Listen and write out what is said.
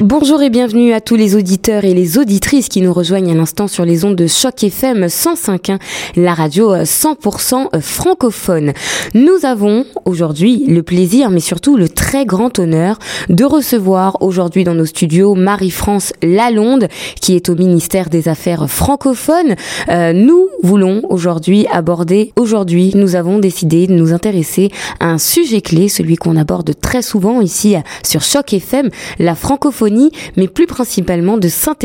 Bonjour et bienvenue à tous les auditeurs et les auditrices qui nous rejoignent à l'instant sur les ondes de Choc FM 105.1, la radio 100% francophone. Nous avons aujourd'hui le plaisir, mais surtout le très grand honneur de recevoir aujourd'hui dans nos studios Marie-France Lalonde, qui est au ministère des Affaires francophones. Euh, nous voulons aujourd'hui aborder, aujourd'hui, nous avons décidé de nous intéresser à un sujet clé, celui qu'on aborde très souvent ici sur Choc FM, la francophonie mais plus principalement de s'intéresser